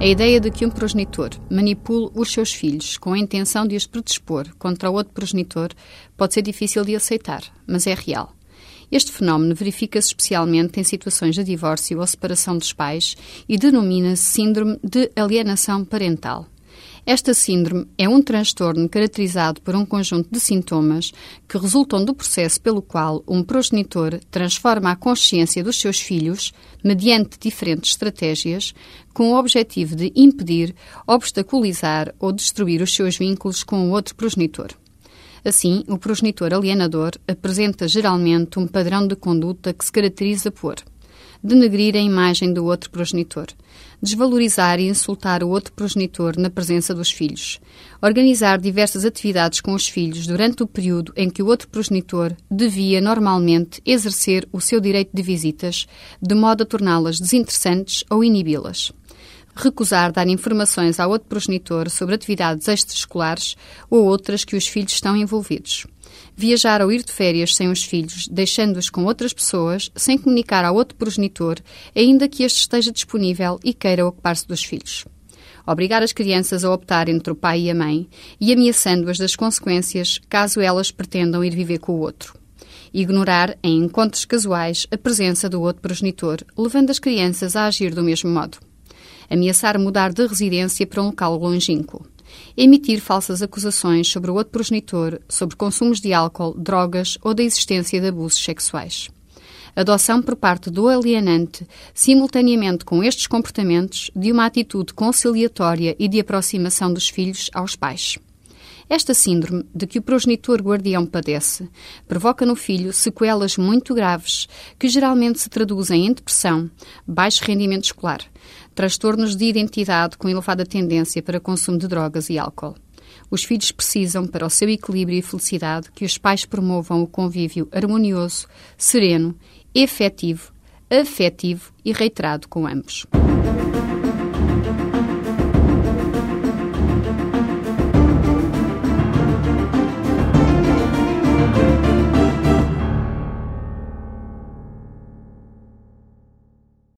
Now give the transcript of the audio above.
A ideia de que um progenitor manipule os seus filhos com a intenção de os predispor contra o outro progenitor pode ser difícil de aceitar, mas é real. Este fenómeno verifica-se especialmente em situações de divórcio ou separação dos pais e denomina-se síndrome de alienação parental. Esta síndrome é um transtorno caracterizado por um conjunto de sintomas que resultam do processo pelo qual um progenitor transforma a consciência dos seus filhos, mediante diferentes estratégias, com o objetivo de impedir, obstaculizar ou destruir os seus vínculos com o outro progenitor. Assim, o progenitor alienador apresenta geralmente um padrão de conduta que se caracteriza por denegrir a imagem do outro progenitor, desvalorizar e insultar o outro progenitor na presença dos filhos, organizar diversas atividades com os filhos durante o período em que o outro progenitor devia normalmente exercer o seu direito de visitas, de modo a torná-las desinteressantes ou inibi-las recusar dar informações ao outro progenitor sobre atividades extraescolares ou outras que os filhos estão envolvidos viajar ou ir de férias sem os filhos, deixando-os com outras pessoas, sem comunicar ao outro progenitor, ainda que este esteja disponível e queira ocupar-se dos filhos. Obrigar as crianças a optar entre o pai e a mãe e ameaçando-as das consequências caso elas pretendam ir viver com o outro. Ignorar, em encontros casuais, a presença do outro progenitor, levando as crianças a agir do mesmo modo. Ameaçar mudar de residência para um local longínquo emitir falsas acusações sobre o outro progenitor sobre consumos de álcool, drogas ou da existência de abusos sexuais. Adoção por parte do alienante, simultaneamente com estes comportamentos, de uma atitude conciliatória e de aproximação dos filhos aos pais. Esta síndrome, de que o progenitor guardião padece, provoca no filho sequelas muito graves, que geralmente se traduzem em depressão, baixo rendimento escolar, transtornos de identidade com elevada tendência para consumo de drogas e álcool. Os filhos precisam, para o seu equilíbrio e felicidade, que os pais promovam o convívio harmonioso, sereno, efetivo, afetivo e reiterado com ambos.